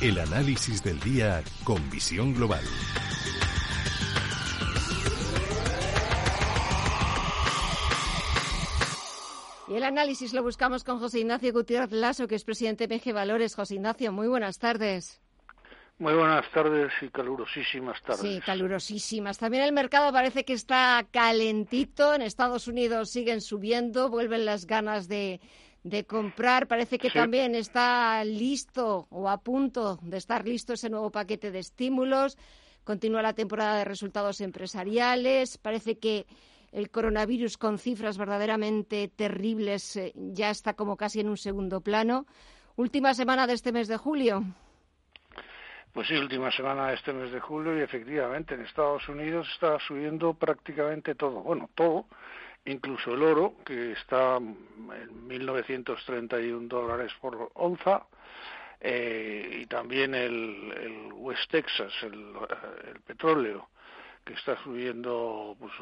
El análisis del día con visión global. Y el análisis lo buscamos con José Ignacio Gutiérrez Lasso, que es presidente de PG Valores. José Ignacio, muy buenas tardes. Muy buenas tardes y calurosísimas tardes. Sí, calurosísimas. También el mercado parece que está calentito. En Estados Unidos siguen subiendo, vuelven las ganas de, comprar. Parece que también está listo o a punto de estar listo ese nuevo paquete de estímulos. Continúa la temporada de resultados empresariales. Parece que el coronavirus con cifras verdaderamente terribles eh, ya está como casi en un segundo plano. Última semana de este mes de julio. Pues sí, última semana de este mes de julio y efectivamente en Estados Unidos está subiendo prácticamente todo, bueno, todo, incluso el oro, que está en 1.931 dólares por onza, eh, y también el, West Texas, el petróleo, que está subiendo pues,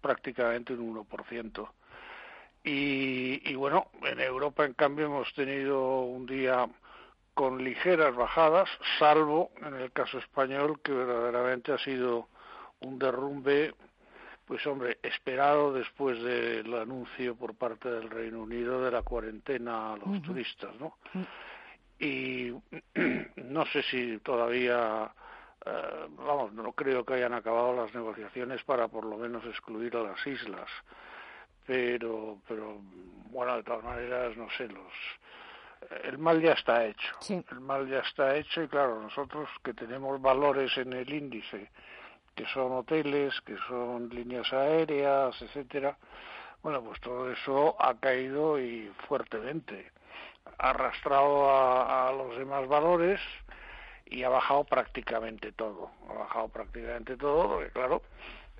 prácticamente un 1%. Y, y bueno, en Europa, en cambio, hemos tenido un día con ligeras bajadas, salvo en el caso español, que verdaderamente ha sido un derrumbe, pues hombre, esperado después del anuncio por parte del Reino Unido de la cuarentena a los turistas, ¿no? Mm. Y no sé si todavía eh, vamos, no creo que hayan acabado las negociaciones para por lo menos excluir a las islas, pero, pero bueno, de todas maneras, no sé, los el mal ya está hecho, el mal ya está hecho y claro, nosotros que tenemos valores en el índice, que son hoteles, que son líneas aéreas, etcétera, bueno, pues todo eso ha caído y fuertemente, ha arrastrado a los demás valores, y ha bajado prácticamente todo. Ha bajado prácticamente todo porque, claro,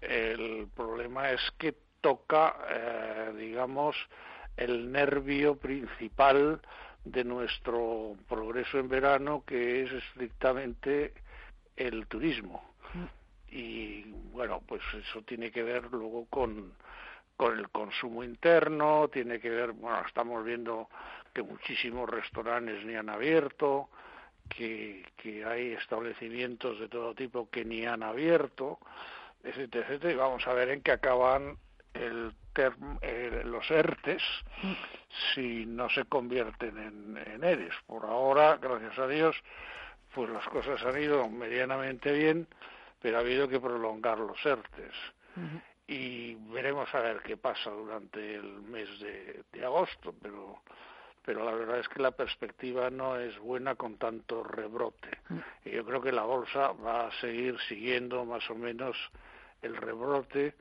el problema es que toca, eh, digamos, el nervio principal de nuestro progreso en verano, que es estrictamente el turismo. Y bueno, pues eso tiene que ver luego con, con el consumo interno, tiene que ver, bueno, estamos viendo que muchísimos restaurantes ni han abierto, que, que hay establecimientos de todo tipo que ni han abierto, etcétera, etcétera, y vamos a ver en qué acaban el los ERTES si no se convierten en, en ERES. Por ahora, gracias a Dios, pues las cosas han ido medianamente bien, pero ha habido que prolongar los ERTES. Y veremos a ver qué pasa durante el mes de, de agosto, pero pero la verdad es que la perspectiva no es buena con tanto rebrote. Mm. Y yo creo que la bolsa va a seguir siguiendo más o menos el rebrote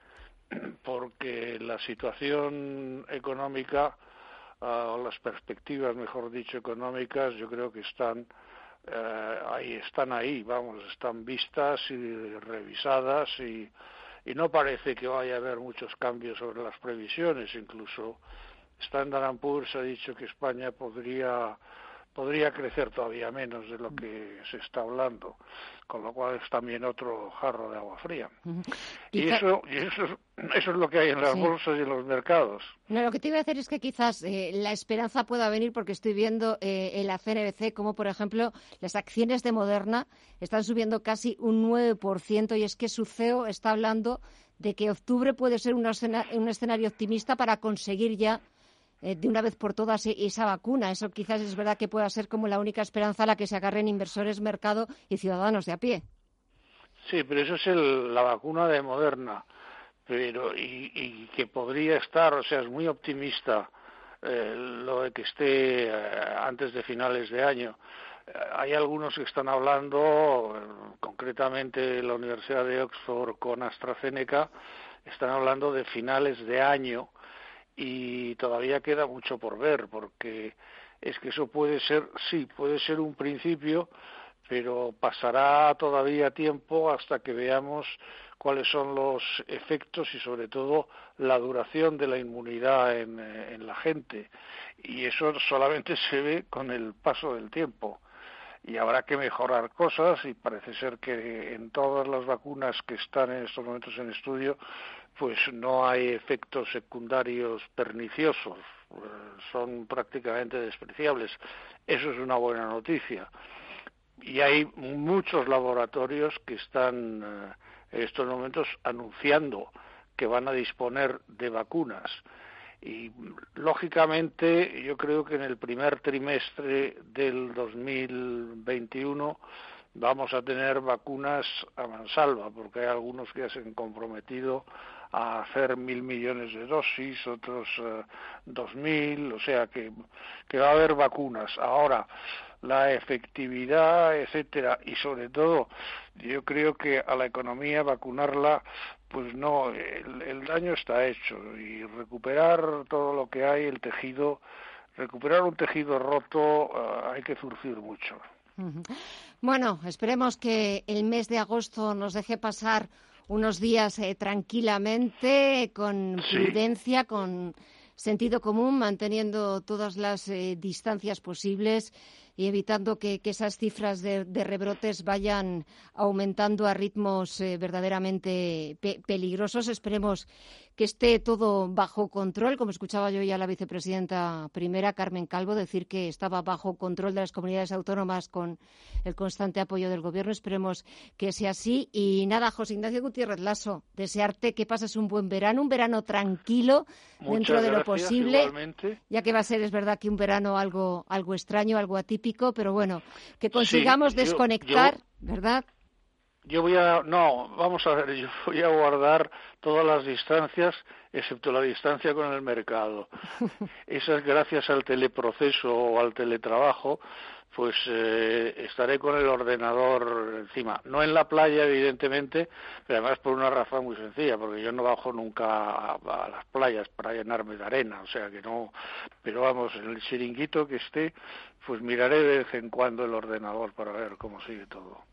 porque la situación económica ah, o las perspectivas, mejor dicho, económicas, yo creo que están eh, ahí, están ahí, vamos, están vistas y revisadas y, y no parece que vaya a haber muchos cambios sobre las previsiones, incluso Standard Poor's ha dicho que España podría podría crecer todavía menos de lo que se está hablando, con lo cual es también otro jarro de agua fría. Y, eso, y eso, eso es lo que hay en las bolsas y en los mercados. No, lo que te iba a decir es que quizás eh, la esperanza pueda venir porque estoy viendo eh, en la CNBC como, por ejemplo, las acciones de Moderna están subiendo casi un 9% y es que su CEO está hablando de que octubre puede ser un escenario optimista para conseguir ya eh, de una vez por todas e-, esa vacuna. Eso quizás es verdad que pueda ser como la única esperanza a la que se agarren inversores, mercado y ciudadanos de a pie. Sí, pero eso es la vacuna de Moderna, pero y, que podría estar, o sea, es muy optimista eh, lo de que esté eh, antes de finales de año. hay algunos que están hablando, concretamente la Universidad de Oxford con AstraZeneca, están hablando de finales de año y todavía queda mucho por ver porque es que eso puede ser, sí, puede ser un principio, pero pasará todavía tiempo hasta que veamos cuáles son los efectos y sobre todo la duración de la inmunidad en, en la gente. Y eso solamente se ve con el paso del tiempo y habrá que mejorar cosas y parece ser que en todas las vacunas que están en estos momentos en estudio pues no hay efectos secundarios perniciosos, eh, son prácticamente despreciables. Eso es una buena noticia. y hay muchos laboratorios que están eh, en estos momentos anunciando que van a disponer de vacunas. Y lógicamente yo creo que en el primer trimestre del 2021 vamos a tener vacunas a mansalva, porque hay algunos que se han comprometido a hacer mil millones de dosis, otros eh, dos mil, o sea que, que va a haber vacunas. Ahora, la efectividad, etcétera, y sobre todo, yo creo que a la economía vacunarla, pues no, el, el daño está hecho y recuperar todo lo que hay, el tejido, recuperar un tejido roto, eh, hay que zurcir mucho. Bueno, esperemos que el mes de agosto nos deje pasar unos días eh, tranquilamente, con prudencia, con sentido común, manteniendo todas las eh, distancias posibles y evitando que, esas cifras de, rebrotes vayan aumentando a ritmos eh, verdaderamente peligrosos. Esperemos que esté todo bajo control, como escuchaba yo ya la vicepresidenta primera, Carmen Calvo, decir que estaba bajo control de las comunidades autónomas con el constante apoyo del Gobierno. Esperemos que sea así. Y nada, José Ignacio Gutiérrez Lasso, desearte que pases un buen verano, un verano tranquilo dentro de lo posible, ya que va a ser, es verdad, que un verano algo, algo extraño, algo atípico, pero bueno, que consigamos desconectar, ¿verdad? Yo voy a, no, vamos a ver, yo voy a guardar todas las distancias, excepto la distancia con el mercado. Esas gracias al teleproceso o al teletrabajo, pues eh, estaré con el ordenador encima. No en la playa, evidentemente, pero además por una razón muy sencilla, porque yo no bajo nunca a, las playas para llenarme de arena, o sea que no. Pero vamos, en el chiringuito que esté, pues miraré de vez en cuando el ordenador para ver cómo sigue todo.